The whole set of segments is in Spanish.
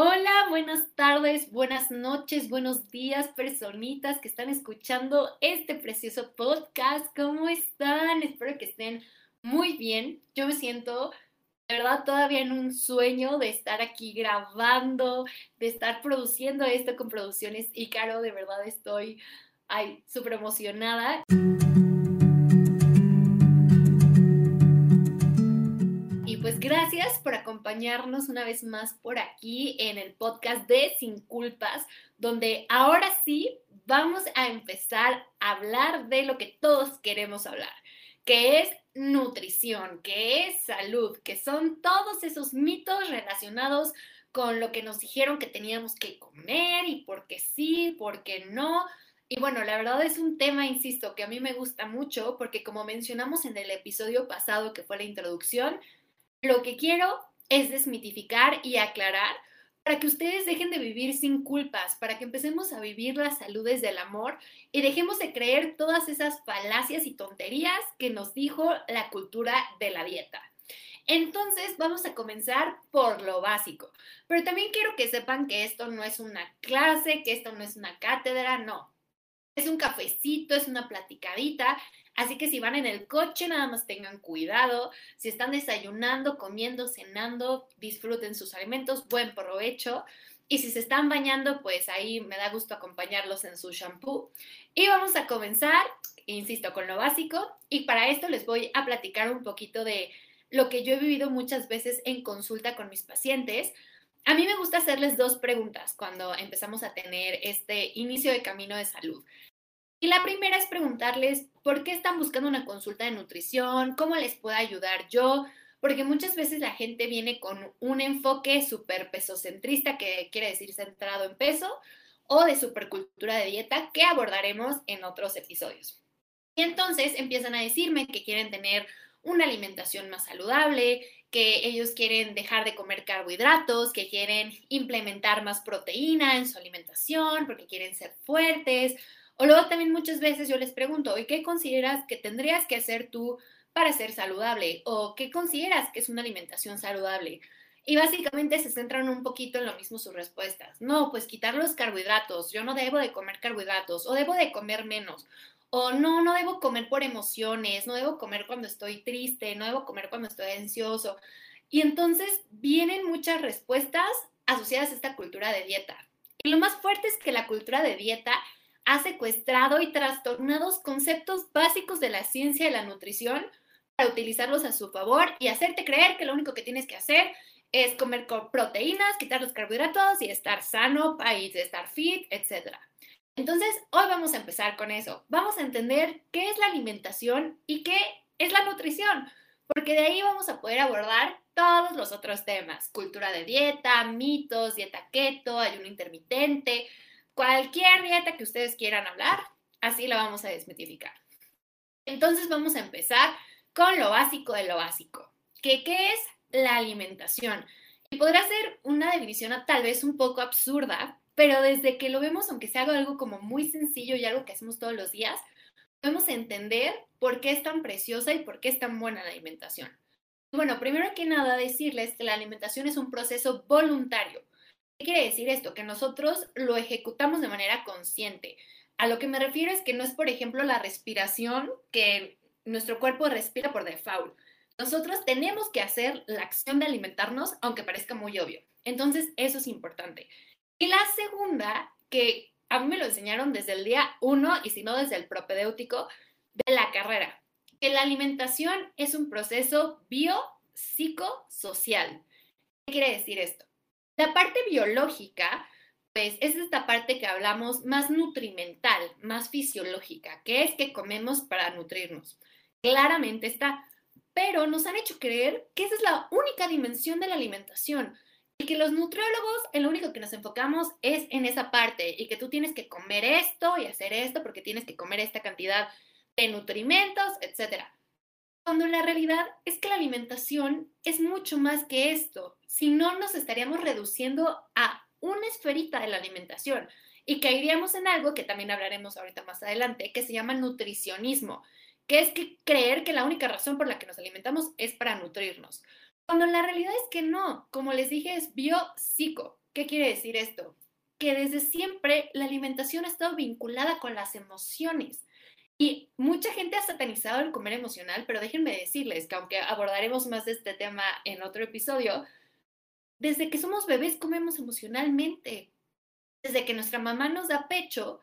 Hola, buenas tardes, buenas noches, buenos días, personitas que están escuchando este precioso podcast. ¿Cómo están? Espero que estén muy bien. Yo me siento, de verdad, todavía en un sueño de estar aquí grabando, de estar produciendo esto con producciones y Caro, de verdad estoy, súper emocionada. Por acompañarnos una vez más por aquí en el podcast de Sin Culpas, donde ahora sí vamos a empezar a hablar de lo que todos queremos hablar, que es nutrición, que es salud, que son todos esos mitos relacionados con lo que nos dijeron que teníamos que comer y por qué sí, por qué no. Y bueno, la verdad es un tema, insisto, que a mí me gusta mucho porque como mencionamos en el episodio pasado que fue la introducción, lo que quiero es desmitificar y aclarar para que ustedes dejen de vivir sin culpas, para que empecemos a vivir las saludes del amor y dejemos de creer todas esas falacias y tonterías que nos dijo la cultura de la dieta. Entonces vamos a comenzar por lo básico, pero también quiero que sepan que esto no es una clase, que esto no es una cátedra, no. Es un cafecito, es una platicadita Así que si van en el coche, nada más tengan cuidado. Si están desayunando, comiendo, cenando, disfruten sus alimentos, buen provecho. Y si se están bañando, pues ahí me da gusto acompañarlos en su shampoo. Y vamos a comenzar, insisto, con lo básico. Y para esto les voy a platicar un poquito de lo que yo he vivido muchas veces en consulta con mis pacientes. A mí me gusta hacerles dos preguntas cuando empezamos a tener este inicio de camino de salud. Y la primera es preguntarles por qué están buscando una consulta de nutrición, cómo les puedo ayudar yo, porque muchas veces la gente viene con un enfoque súper pesocentrista, que quiere decir centrado en peso, o de supercultura de dieta, que abordaremos en otros episodios. Y entonces empiezan a decirme que quieren tener una alimentación más saludable, que ellos quieren dejar de comer carbohidratos, que quieren implementar más proteína en su alimentación, porque quieren ser fuertes, o luego también muchas veces yo les pregunto, ¿y qué consideras que tendrías que hacer tú para ser saludable? ¿O qué consideras que es una alimentación saludable? Y básicamente se centran un poquito en lo mismo sus respuestas. No, pues quitar los carbohidratos. Yo no debo de comer carbohidratos o debo de comer menos. O no, no debo comer por emociones, no debo comer cuando estoy triste, no debo comer cuando estoy ansioso. Y entonces vienen muchas respuestas asociadas a esta cultura de dieta. Y lo más fuerte es que la cultura de dieta ha secuestrado y trastornado conceptos básicos de la ciencia y la nutrición para utilizarlos a su favor y hacerte creer que lo único que tienes que hacer es comer proteínas, quitar los carbohidratos y estar sano, estar fit, etc. Entonces, hoy vamos a empezar con eso. Vamos a entender qué es la alimentación y qué es la nutrición, porque de ahí vamos a poder abordar todos los otros temas, cultura de dieta, mitos, dieta keto, ayuno intermitente, cualquier dieta que ustedes quieran hablar, así la vamos a desmitificar. Entonces vamos a empezar con lo básico de lo básico, que qué es la alimentación. Y podrá ser una definición tal vez un poco absurda, pero desde que lo vemos, aunque sea algo como muy sencillo y algo que hacemos todos los días, podemos entender por qué es tan preciosa y por qué es tan buena la alimentación. Bueno, primero que nada decirles que la alimentación es un proceso voluntario. ¿Qué quiere decir esto? Que nosotros lo ejecutamos de manera consciente. A lo que me refiero es que no es, por ejemplo, la respiración que nuestro cuerpo respira por default. Nosotros tenemos que hacer la acción de alimentarnos, aunque parezca muy obvio. Entonces, eso es importante. Y la segunda, que a mí me lo enseñaron desde el día uno y si no desde el propedéutico de la carrera, que la alimentación es un proceso biopsicosocial. ¿Qué quiere decir esto? La parte biológica, pues es esta parte que hablamos más nutrimental, más fisiológica, que es que comemos para nutrirnos. Claramente está, pero nos han hecho creer que esa es la única dimensión de la alimentación y que los nutriólogos, el único que nos enfocamos es en esa parte y que tú tienes que comer esto y hacer esto porque tienes que comer esta cantidad de nutrimentos, etc. Cuando la realidad es que la alimentación es mucho más que esto. Si no, nos estaríamos reduciendo a una esferita de la alimentación y caeríamos en algo que también hablaremos ahorita más adelante, que se llama nutricionismo, que es que creer que la única razón por la que nos alimentamos es para nutrirnos. Cuando la realidad es que no, como les dije, es biopsico. ¿Qué quiere decir esto? Que desde siempre la alimentación ha estado vinculada con las emociones. Y mucha gente ha satanizado el comer emocional, pero déjenme decirles que aunque abordaremos más de este tema en otro episodio, desde que somos bebés comemos emocionalmente. Desde que nuestra mamá nos da pecho,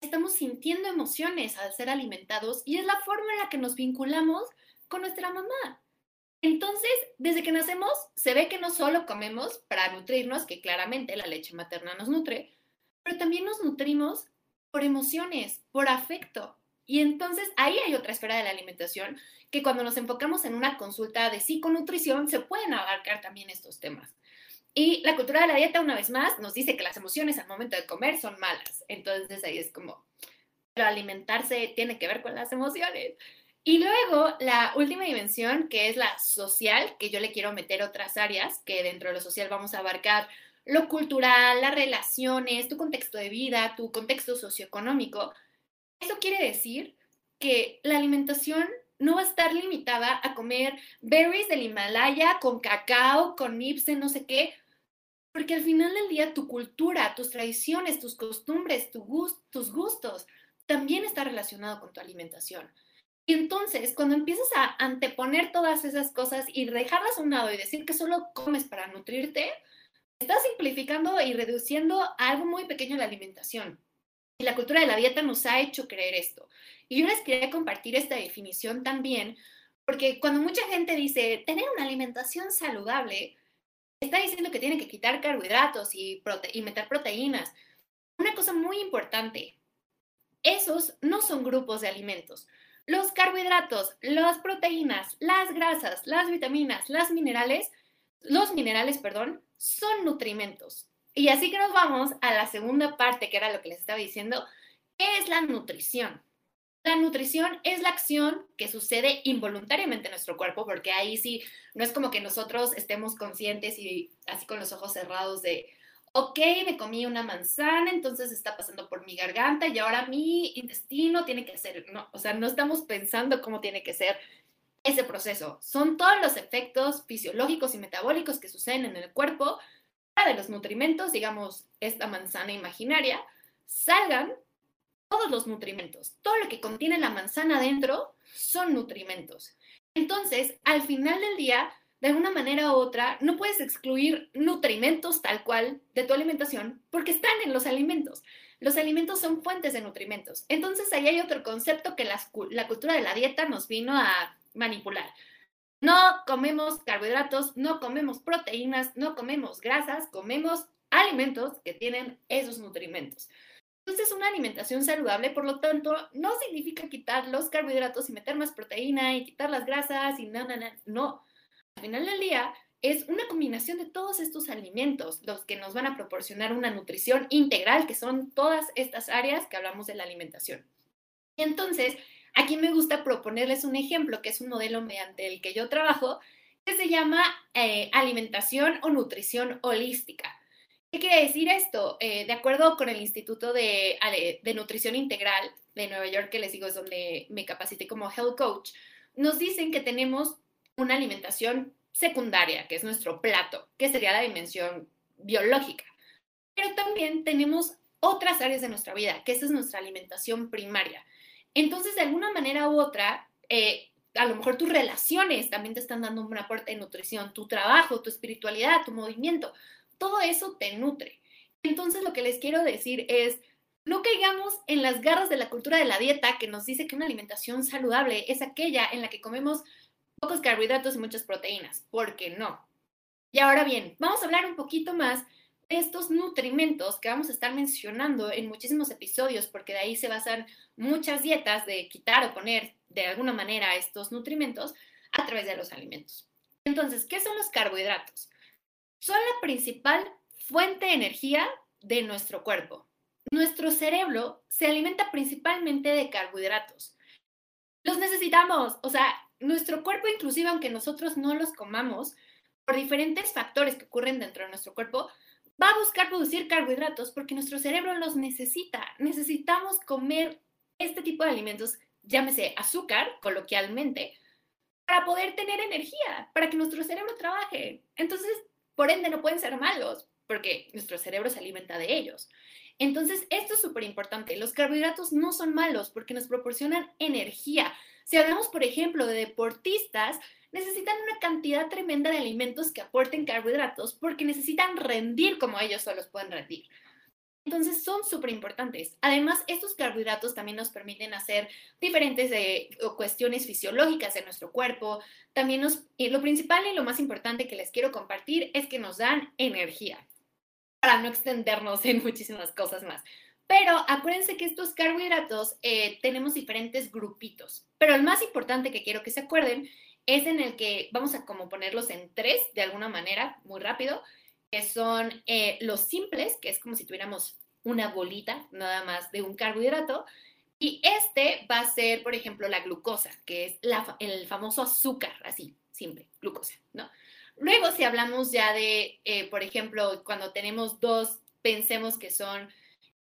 estamos sintiendo emociones al ser alimentados y es la forma en la que nos vinculamos con nuestra mamá. Entonces, desde que nacemos, se ve que no solo comemos para nutrirnos, que claramente la leche materna nos nutre, pero también nos nutrimos por emociones, por afecto. Y entonces ahí hay otra esfera de la alimentación que cuando nos enfocamos en una consulta de psiconutrición se pueden abarcar también estos temas. Y la cultura de la dieta, una vez más, nos dice que las emociones al momento de comer son malas. Entonces ahí es como, pero alimentarse tiene que ver con las emociones. Y luego la última dimensión, que es la social, que yo le quiero meter otras áreas, que dentro de lo social vamos a abarcar lo cultural, las relaciones, tu contexto de vida, tu contexto socioeconómico. Eso quiere decir que la alimentación no va a estar limitada a comer berries del Himalaya con cacao, con nips no sé qué, porque al final del día tu cultura, tus tradiciones, tus costumbres, tu tus gustos, también está relacionado con tu alimentación. Y entonces, cuando empiezas a anteponer todas esas cosas y dejarlas a un lado y decir que solo comes para nutrirte, estás simplificando y reduciendo algo muy pequeño la alimentación. Y la cultura de la dieta nos ha hecho creer esto. Y yo les quería compartir esta definición también, porque cuando mucha gente dice tener una alimentación saludable, está diciendo que tiene que quitar carbohidratos y, meter proteínas. Una cosa muy importante, esos no son grupos de alimentos. Los carbohidratos, las proteínas, las grasas, las vitaminas, las minerales, los minerales, perdón, son nutrimentos. Y así que nos vamos a la segunda parte, que era lo que les estaba diciendo, ¿qué es la nutrición? La nutrición es la acción que sucede involuntariamente en nuestro cuerpo, porque ahí sí, no es como que nosotros estemos conscientes y así con los ojos cerrados de, ok, me comí una manzana, entonces está pasando por mi garganta y ahora mi intestino tiene que ser, no, o sea, no estamos pensando cómo tiene que ser ese proceso. Son todos los efectos fisiológicos y metabólicos que suceden en el cuerpo de los nutrimentos, digamos, esta manzana imaginaria, salgan todos los nutrimentos. Todo lo que contiene la manzana dentro son nutrimentos. Entonces, al final del día, de alguna manera u otra, no puedes excluir nutrimentos tal cual de tu alimentación porque están en los alimentos. Los alimentos son fuentes de nutrimentos. Entonces ahí hay otro concepto que la, la cultura de la dieta nos vino a manipular. No comemos carbohidratos, no comemos proteínas, no comemos grasas, comemos alimentos que tienen esos nutrimentos. Entonces, una alimentación saludable, por lo tanto, no significa quitar los carbohidratos y meter más proteína y quitar las grasas y nada, no, no, no. Al final del día, es una combinación de todos estos alimentos los que nos van a proporcionar una nutrición integral, que son todas estas áreas que hablamos de la alimentación. Entonces, aquí me gusta proponerles un ejemplo, que es un modelo mediante el que yo trabajo, que se llama eh, alimentación o nutrición holística. ¿Qué quiere decir esto? Eh, de acuerdo con el Instituto de, Nutrición Integral de Nueva York, que les digo es donde me capacité como health coach, nos dicen que tenemos una alimentación secundaria, que es nuestro plato, que sería la dimensión biológica. Pero también tenemos otras áreas de nuestra vida, que esa es nuestra alimentación primaria. Entonces, de alguna manera u otra, eh, a lo mejor tus relaciones también te están dando un aporte de nutrición, tu trabajo, tu espiritualidad, tu movimiento, todo eso te nutre. Entonces, lo que les quiero decir es, no caigamos en las garras de la cultura de la dieta que nos dice que una alimentación saludable es aquella en la que comemos pocos carbohidratos y muchas proteínas, porque no. Y ahora bien, vamos a hablar un poquito más estos nutrimentos que vamos a estar mencionando en muchísimos episodios, porque de ahí se basan muchas dietas de quitar o poner de alguna manera estos nutrimentos a través de los alimentos. Entonces, ¿qué son los carbohidratos? Son la principal fuente de energía de nuestro cuerpo. Nuestro cerebro se alimenta principalmente de carbohidratos. Los necesitamos, o sea, nuestro cuerpo, inclusive aunque nosotros no los comamos, por diferentes factores que ocurren dentro de nuestro cuerpo, va a buscar producir carbohidratos porque nuestro cerebro los necesita. Necesitamos comer este tipo de alimentos, llámese azúcar, coloquialmente, para poder tener energía, para que nuestro cerebro trabaje. Entonces, por ende, no pueden ser malos, porque nuestro cerebro se alimenta de ellos. Entonces, esto es súper importante. Los carbohidratos no son malos porque nos proporcionan energía. Si hablamos, por ejemplo, de deportistas, necesitan una cantidad tremenda de alimentos que aporten carbohidratos porque necesitan rendir como ellos solos pueden rendir. Entonces son súper importantes. Además, estos carbohidratos también nos permiten hacer diferentes de, cuestiones fisiológicas en nuestro cuerpo. También nos, lo principal y lo más importante que les quiero compartir es que nos dan energía para no extendernos en muchísimas cosas más. Pero acuérdense que estos carbohidratos eh, tenemos diferentes grupitos. Pero el más importante que quiero que se acuerden es en el que vamos a como ponerlos en tres de alguna manera, muy rápido, que son eh, los simples, que es como si tuviéramos una bolita nada más de un carbohidrato. Y este va a ser, por ejemplo, la glucosa, que es el famoso azúcar, así, simple, glucosa, ¿no? Luego, si hablamos ya de, eh, por ejemplo, cuando tenemos dos, pensemos que son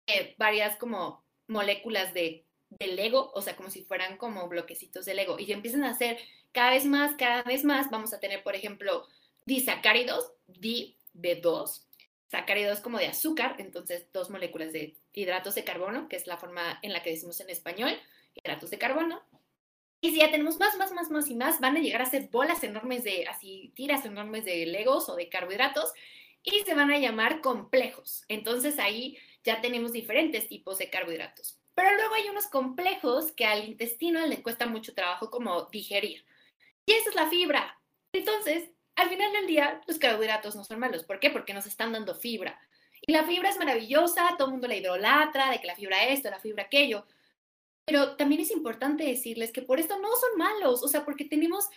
eh, varias como moléculas de, de Lego, o sea, como si fueran como bloquecitos de Lego, y empiezan a hacer cada vez más, cada vez más, vamos a tener, por ejemplo, disacáridos, D de 2, sacáridos como de azúcar, entonces dos moléculas de hidratos de carbono, que es la forma en la que decimos en español, hidratos de carbono. Y si ya tenemos más, más, más, más y más, van a llegar a ser bolas enormes de, así, tiras enormes de legos o de carbohidratos y se van a llamar complejos. Entonces ahí ya tenemos diferentes tipos de carbohidratos. Pero luego hay unos complejos que al intestino le cuesta mucho trabajo como digerir. Y esa es la fibra. Entonces, al final del día, los carbohidratos no son malos. ¿Por qué? Porque nos están dando fibra. Y la fibra es maravillosa, todo el mundo la idolatra, de que la fibra esto, la fibra aquello. Pero también es importante decirles que por esto no son malos, o sea, porque tenemos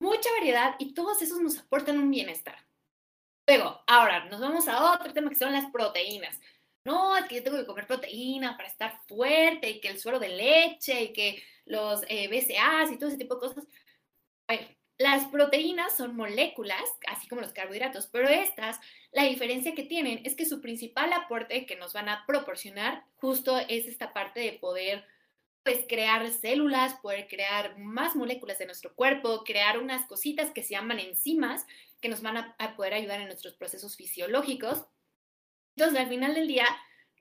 mucha variedad y todos esos nos aportan un bienestar. Luego, ahora nos vamos a otro tema que son las proteínas. No, es que yo tengo que comer proteína para estar fuerte y que el suero de leche y que los eh, BCAAs y todo ese tipo de cosas. Bueno, las proteínas son moléculas, así como los carbohidratos, pero estas, la diferencia que tienen es que su principal aporte que nos van a proporcionar justo es esta parte de poder pues crear células, poder crear más moléculas de nuestro cuerpo, crear unas cositas que se llaman enzimas que nos van a, a poder ayudar en nuestros procesos fisiológicos. Entonces, al final del día,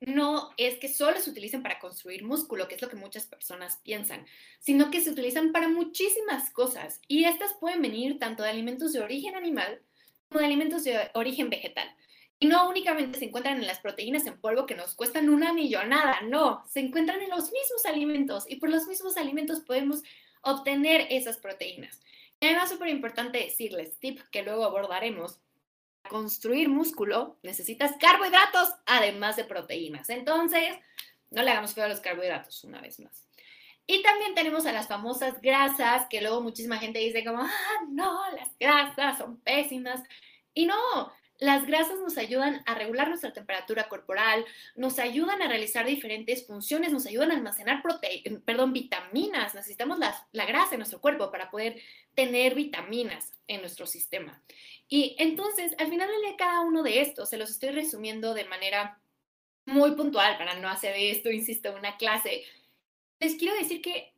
no es que solo se utilicen para construir músculo, que es lo que muchas personas piensan, sino que se utilizan para muchísimas cosas. Y estas pueden venir tanto de alimentos de origen animal como de alimentos de origen vegetal. Y no únicamente se encuentran en las proteínas en polvo que nos cuestan una millonada, no, se encuentran en los mismos alimentos y por los mismos alimentos podemos obtener esas proteínas. Y además, súper importante decirles, tip que luego abordaremos, construir músculo necesitas carbohidratos además de proteínas. Entonces, no le hagamos feo a los carbohidratos una vez más. Y también tenemos a las famosas grasas, que luego muchísima gente dice como, ah, no, las grasas son pésimas. Y no, las grasas nos ayudan a regular nuestra temperatura corporal, nos ayudan a realizar diferentes funciones, nos ayudan a almacenar perdón, vitaminas. Necesitamos la, la grasa en nuestro cuerpo para poder tener vitaminas en nuestro sistema. Y entonces, al final de cada uno de estos, se los estoy resumiendo de manera muy puntual para no hacer esto, insisto, una clase. Les quiero decir que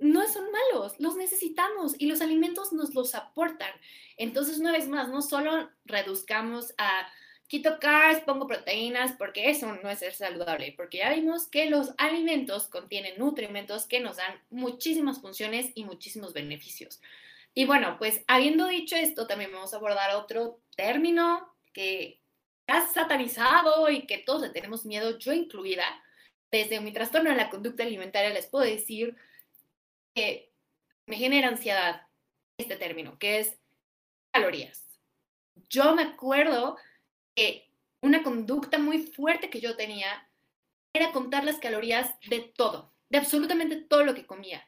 no son malos, los necesitamos y los alimentos nos los aportan. Entonces, una vez más, no solo reduzcamos a quito carbs, pongo proteínas, porque eso no es ser saludable, porque ya vimos que los alimentos contienen nutrimentos que nos dan muchísimas funciones y muchísimos beneficios. Y bueno, pues habiendo dicho esto, también vamos a abordar otro término que está satanizado y que todos le tenemos miedo, yo incluida. Desde mi trastorno de la conducta alimentaria les puedo decir que me genera ansiedad este término, que es calorías. Yo me acuerdo que una conducta muy fuerte que yo tenía era contar las calorías de todo, de absolutamente todo lo que comía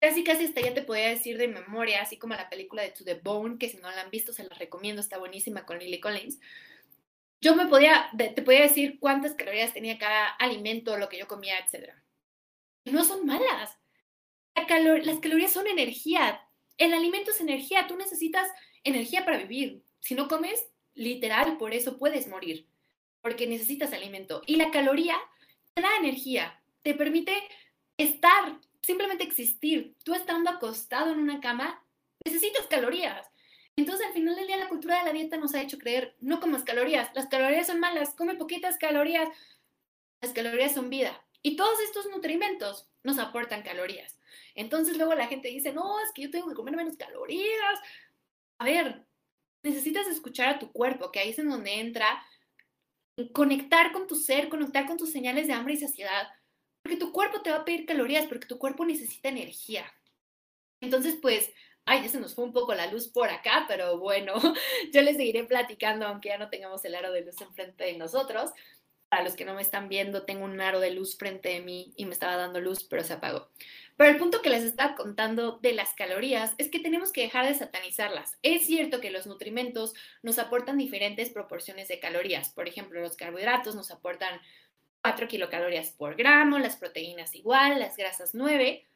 casi casi hasta ya te podía decir de memoria, así como la película de To the Bone, que si no la han visto se la recomiendo, está buenísima con Lily Collins. Yo me podía, te podía decir cuántas calorías tenía cada alimento, lo que yo comía, etc. No son malas. las calorías son energía. El alimento es energía. Tú necesitas energía para vivir. Si no comes, literal, por eso puedes morir. Porque necesitas alimento. Y la caloría te da energía. Te permite estar simplemente existir. Tú estando acostado en una cama, necesitas calorías. Entonces, al final del día, la cultura de la dieta nos ha hecho creer, no comas calorías, las calorías son malas, come poquitas calorías, las calorías son vida. Y todos estos nutrimentos nos aportan calorías. Entonces, luego la gente dice, no, es que yo tengo que comer menos calorías. A ver, necesitas escuchar a tu cuerpo, que ahí es en donde entra conectar con tu ser, conectar con tus señales de hambre y saciedad, porque tu cuerpo te va a pedir calorías, porque tu cuerpo necesita energía. Entonces, pues, ay, ya se nos fue un poco la luz por acá, pero bueno, yo les seguiré platicando, aunque ya no tengamos el aro de luz enfrente de nosotros. Para los que no me están viendo, tengo un aro de luz frente de mí y me estaba dando luz, pero se apagó. Pero el punto que les estaba contando de las calorías es que tenemos que dejar de satanizarlas. Es cierto que los nutrimentos nos aportan diferentes proporciones de calorías. Por ejemplo, los carbohidratos nos aportan 4 kilocalorías por gramo, las proteínas igual, las grasas 9.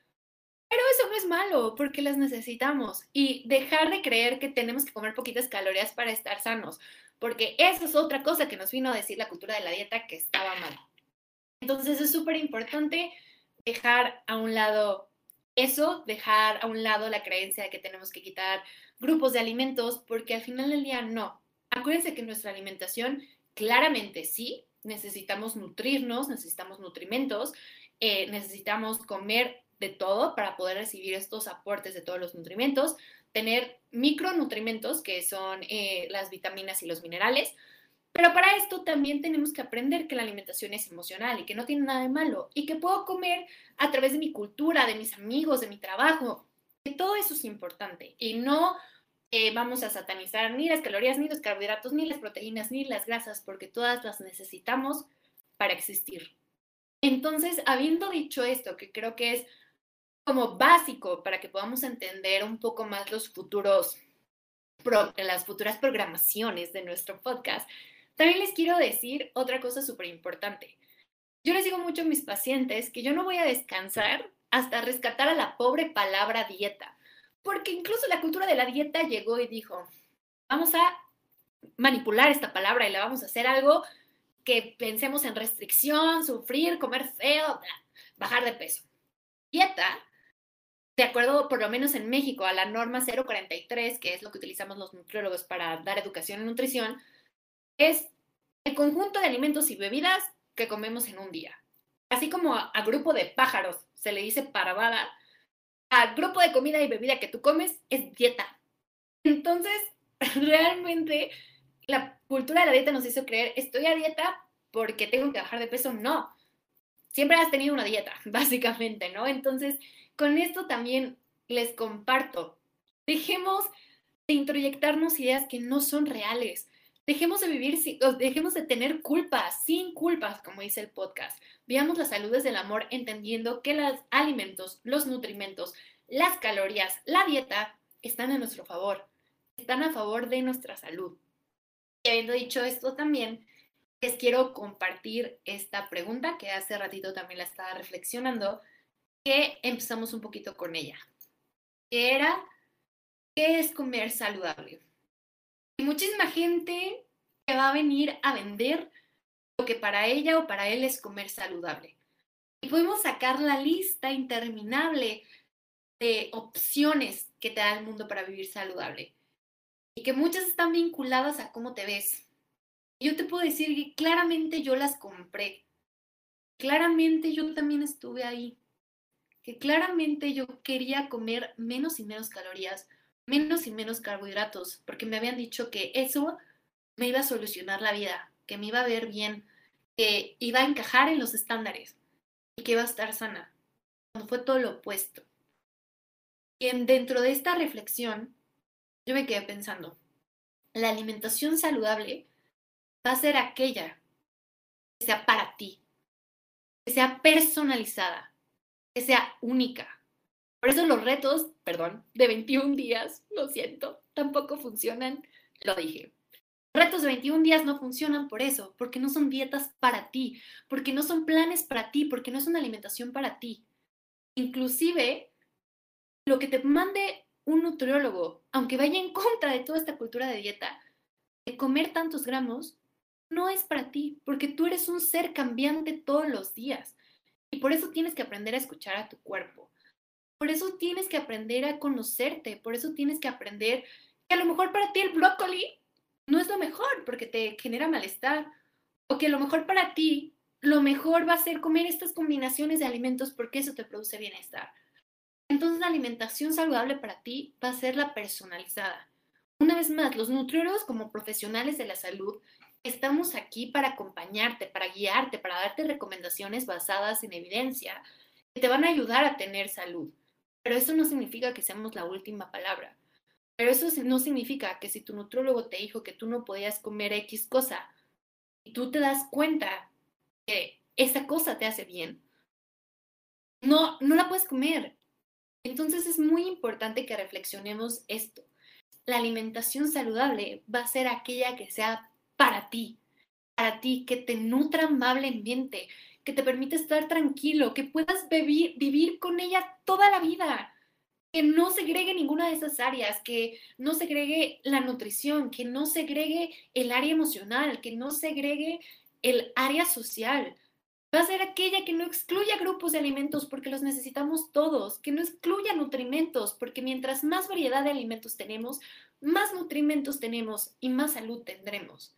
Pero eso no es malo porque las necesitamos y dejar de creer que tenemos que comer poquitas calorías para estar sanos, porque eso es otra cosa que nos vino a decir la cultura de la dieta que estaba mal. Entonces es súper importante dejar a un lado eso, dejar a un lado la creencia de que tenemos que quitar grupos de alimentos, porque al final del día no. Acuérdense que nuestra alimentación, claramente sí, necesitamos nutrirnos, necesitamos nutrimentos, eh, necesitamos comer de todo para poder recibir estos aportes de todos los nutrimentos, tener micronutrimentos, que son eh, las vitaminas y los minerales, pero para esto también tenemos que aprender que la alimentación es emocional y que no tiene nada de malo y que puedo comer a través de mi cultura, de mis amigos, de mi trabajo, que todo eso es importante y no eh, vamos a satanizar ni las calorías, ni los carbohidratos, ni las proteínas, ni las grasas, porque todas las necesitamos para existir. Entonces, habiendo dicho esto, que creo que es como básico para que podamos entender un poco más los futuros, las futuras programaciones de nuestro podcast, también les quiero decir otra cosa súper importante. Yo les digo mucho a mis pacientes que yo no voy a descansar hasta rescatar a la pobre palabra dieta, porque incluso la cultura de la dieta llegó y dijo, vamos a manipular esta palabra y la vamos a hacer algo que pensemos en restricción, sufrir, comer feo, bajar de peso. Dieta, de acuerdo por lo menos en México a la norma 043, que es lo que utilizamos los nutriólogos para dar educación en nutrición, es el conjunto de alimentos y bebidas que comemos en un día. Así como a, grupo de pájaros se le dice parvada, grupo de comida y bebida que tú comes es dieta. Entonces, realmente la cultura de la dieta nos hizo creer, estoy a dieta porque tengo que bajar de peso. No, siempre has tenido una dieta, básicamente, ¿no? Entonces, con esto también les comparto, dejemos de introyectarnos ideas que no son reales. Dejemos de vivir, dejemos de tener culpas, sin culpas, como dice el podcast. Veamos la salud desde el amor, entendiendo que los alimentos, los nutrimentos, las calorías, la dieta están a nuestro favor, están a favor de nuestra salud. Y habiendo dicho esto también, les quiero compartir esta pregunta que hace ratito también la estaba reflexionando, que empezamos un poquito con ella, que era, ¿qué es comer saludable? Muchísima gente que va a venir a vender lo que para ella o para él es comer saludable. Y podemos sacar la lista interminable de opciones que te da el mundo para vivir saludable. Y que muchas están vinculadas a cómo te ves. yo te puedo decir que claramente yo las compré. Claramente yo también estuve ahí. Que claramente yo quería comer menos y menos calorías, menos y menos carbohidratos, porque me habían dicho que eso me iba a solucionar la vida, que me iba a ver bien, que iba a encajar en los estándares y que iba a estar sana, cuando fue todo lo opuesto. Y dentro de esta reflexión, yo me quedé pensando, la alimentación saludable va a ser aquella que sea para ti, que sea personalizada, que sea única, por eso los retos, perdón, de 21 días, lo siento, tampoco funcionan, lo dije. Retos de 21 días no funcionan por eso, porque no son dietas para ti, porque no son planes para ti, porque no es una alimentación para ti. Inclusive, lo que te mande un nutriólogo, aunque vaya en contra de toda esta cultura de dieta, de comer tantos gramos, no es para ti, porque tú eres un ser cambiante todos los días. Y por eso tienes que aprender a escuchar a tu cuerpo. Por eso tienes que aprender a conocerte, por eso tienes que aprender que a lo mejor para ti el brócoli no es lo mejor porque te genera malestar, o que a lo mejor para ti lo mejor va a ser comer estas combinaciones de alimentos porque eso te produce bienestar. Entonces la alimentación saludable para ti va a ser la personalizada. Una vez más, los nutriólogos como profesionales de la salud estamos aquí para acompañarte, para guiarte, para darte recomendaciones basadas en evidencia que te van a ayudar a tener salud. Pero eso no significa que seamos la última palabra. Pero eso no significa que si tu nutriólogo te dijo que tú no podías comer X cosa y tú te das cuenta que esa cosa te hace bien, no, no la puedes comer. Entonces es muy importante que reflexionemos esto. La alimentación saludable va a ser aquella que sea para ti, para ti, que te nutra amablemente, que te permite estar tranquilo, que puedas vivir, con ella toda la vida, que no segregue ninguna de esas áreas, que no segregue la nutrición, que no segregue el área emocional, que no segregue el área social. Va a ser aquella que no excluya grupos de alimentos porque los necesitamos todos, que no excluya nutrimentos porque mientras más variedad de alimentos tenemos, más nutrimentos tenemos y más salud tendremos.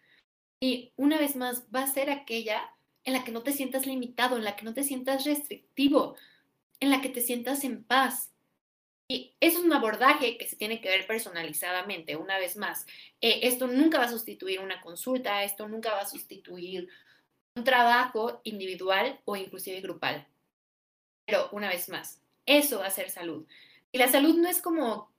Y una vez más, va a ser aquella en la que no te sientas limitado, en la que no te sientas restrictivo, en la que te sientas en paz. Y eso es un abordaje que se tiene que ver personalizadamente, una vez más. Eh, esto nunca va a sustituir una consulta, esto nunca va a sustituir un trabajo individual o inclusive grupal. Pero una vez más, eso va a ser salud. Y la salud no es como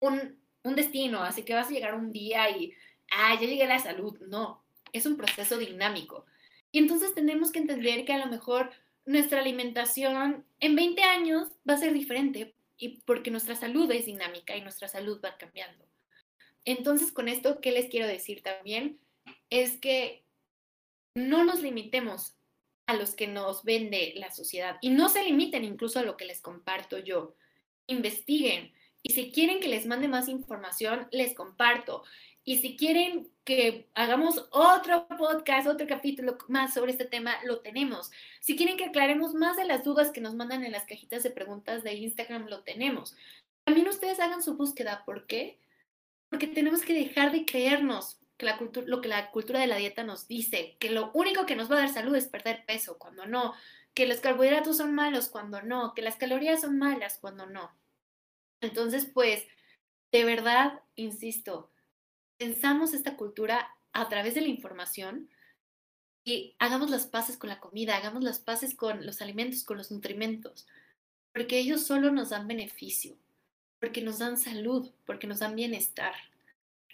un, un destino, así que vas a llegar un día y, ah, ya llegué a la salud. No, es un proceso dinámico. Y entonces tenemos que entender que a lo mejor nuestra alimentación en 20 años va a ser diferente y porque nuestra salud es dinámica y nuestra salud va cambiando. Entonces, con esto, ¿qué les quiero decir también? Es que no nos limitemos a los que nos vende la sociedad y no se limiten incluso a lo que les comparto yo. Investiguen y si quieren que les mande más información, les comparto. Y si quieren que hagamos otro podcast, otro capítulo más sobre este tema, lo tenemos. Si quieren que aclaremos más de las dudas que nos mandan en las cajitas de preguntas de Instagram, lo tenemos. También ustedes hagan su búsqueda. ¿Por qué? Porque tenemos que dejar de creernos que la lo que la cultura de la dieta nos dice, que lo único que nos va a dar salud es perder peso, cuando no, que los carbohidratos son malos, cuando no, que las calorías son malas, cuando no. Entonces, pues, de verdad, insisto, pensamos esta cultura a través de la información y hagamos las paces con la comida, hagamos las paces con los alimentos, con los nutrimentos, porque ellos solo nos dan beneficio, porque nos dan salud, porque nos dan bienestar.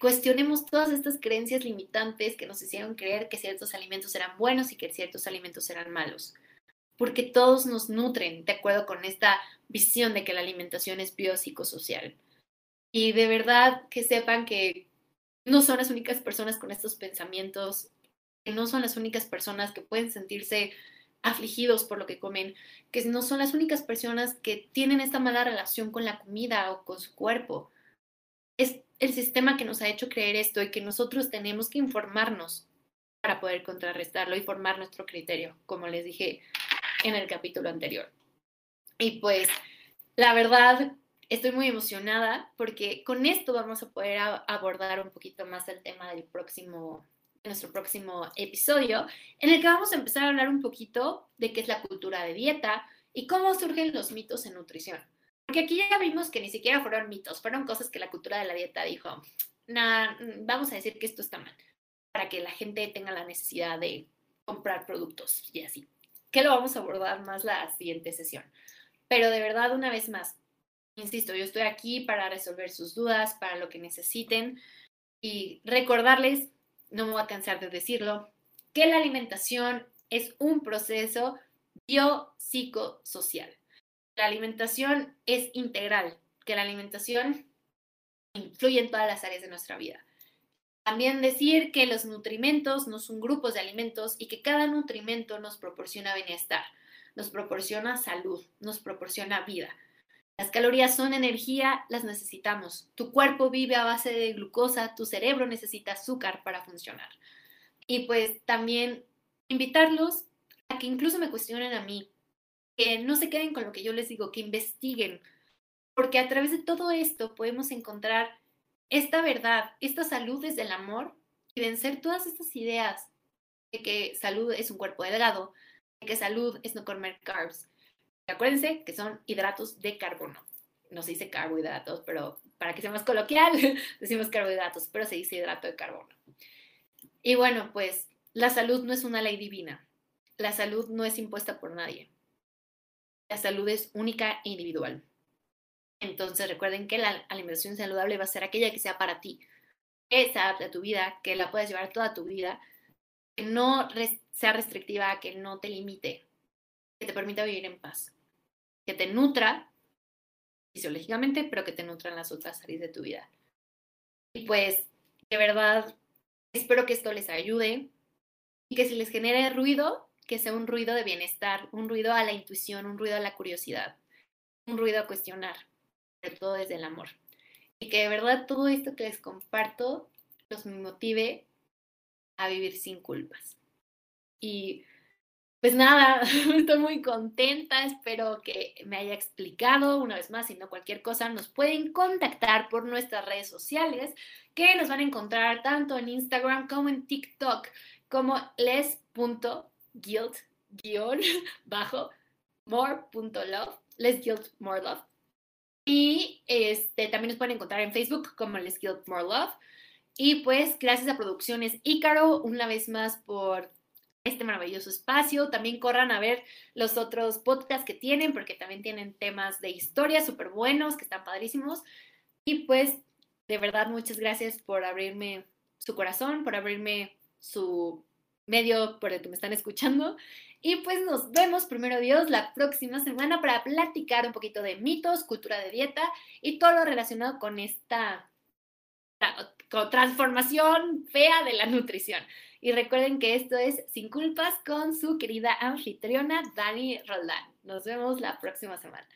Cuestionemos todas estas creencias limitantes que nos hicieron creer que ciertos alimentos eran buenos y que ciertos alimentos eran malos, porque todos nos nutren de acuerdo con esta visión de que la alimentación es biopsicosocial. Y de verdad que sepan que no son las únicas personas con estos pensamientos, que no son las únicas personas que pueden sentirse afligidos por lo que comen, que no son las únicas personas que tienen esta mala relación con la comida o con su cuerpo. Es el sistema que nos ha hecho creer esto y que nosotros tenemos que informarnos para poder contrarrestarlo y formar nuestro criterio, como les dije en el capítulo anterior. Y pues, la verdad, estoy muy emocionada porque con esto vamos a poder abordar un poquito más el tema del próximo, nuestro próximo episodio, en el que vamos a empezar a hablar un poquito de qué es la cultura de dieta y cómo surgen los mitos en nutrición. Porque aquí ya vimos que ni siquiera fueron mitos, fueron cosas que la cultura de la dieta dijo, nah, vamos a decir que esto está mal, para que la gente tenga la necesidad de comprar productos y así. Que lo vamos a abordar más la siguiente sesión. Pero de verdad, una vez más, Insisto, yo estoy aquí para resolver sus dudas, para lo que necesiten y recordarles, no me voy a cansar de decirlo, que la alimentación es un proceso biopsicosocial. La alimentación es integral, que la alimentación influye en todas las áreas de nuestra vida. También decir que los nutrimentos no son grupos de alimentos y que cada nutrimento nos proporciona bienestar, nos proporciona salud, nos proporciona vida. Las calorías son energía, las necesitamos. Tu cuerpo vive a base de glucosa, tu cerebro necesita azúcar para funcionar. Y pues también invitarlos a que incluso me cuestionen a mí, que no se queden con lo que yo les digo, que investiguen, porque a través de todo esto podemos encontrar esta verdad, esta salud desde el amor y vencer todas estas ideas de que salud es un cuerpo delgado, de que salud es no comer carbs. Acuérdense que son hidratos de carbono. No se dice carbohidratos, pero para que sea más coloquial, decimos carbohidratos, pero se dice hidrato de carbono. Y bueno, pues la salud no es una ley divina. La salud no es impuesta por nadie. La salud es única e individual. Entonces recuerden que la alimentación saludable va a ser aquella que sea para ti, que se adapte a tu vida, que la puedas llevar toda tu vida, que no sea restrictiva, que no te limite, que te permita vivir en paz, que te nutra fisiológicamente, pero que te nutra en las otras áreas de tu vida. Y pues, de verdad, espero que esto les ayude y que si les genere ruido, que sea un ruido de bienestar, un ruido a la intuición, un ruido a la curiosidad, un ruido a cuestionar, sobre todo desde el amor. Y que de verdad todo esto que les comparto los motive a vivir sin culpas. Y pues nada, estoy muy contenta, espero que me haya explicado una vez más, si no cualquier cosa, nos pueden contactar por nuestras redes sociales, que nos van a encontrar tanto en Instagram como en TikTok, como les.guilt bajo more.love, les guilt more love. Y este, también nos pueden encontrar en Facebook como les guilt more love. Y pues gracias a Producciones Ícaro, una vez más por este maravilloso espacio. También corran a ver los otros podcasts que tienen, porque también tienen temas de historia súper buenos, que están padrísimos. Y pues, de verdad, muchas gracias por abrirme su corazón, por abrirme su medio por el que me están escuchando. Y pues nos vemos, primero Dios, la próxima semana para platicar un poquito de mitos, cultura de dieta y todo lo relacionado con esta transformación fea de la nutrición. Y recuerden que esto es Sin Culpas con su querida anfitriona Dani Roldán. Nos vemos la próxima semana.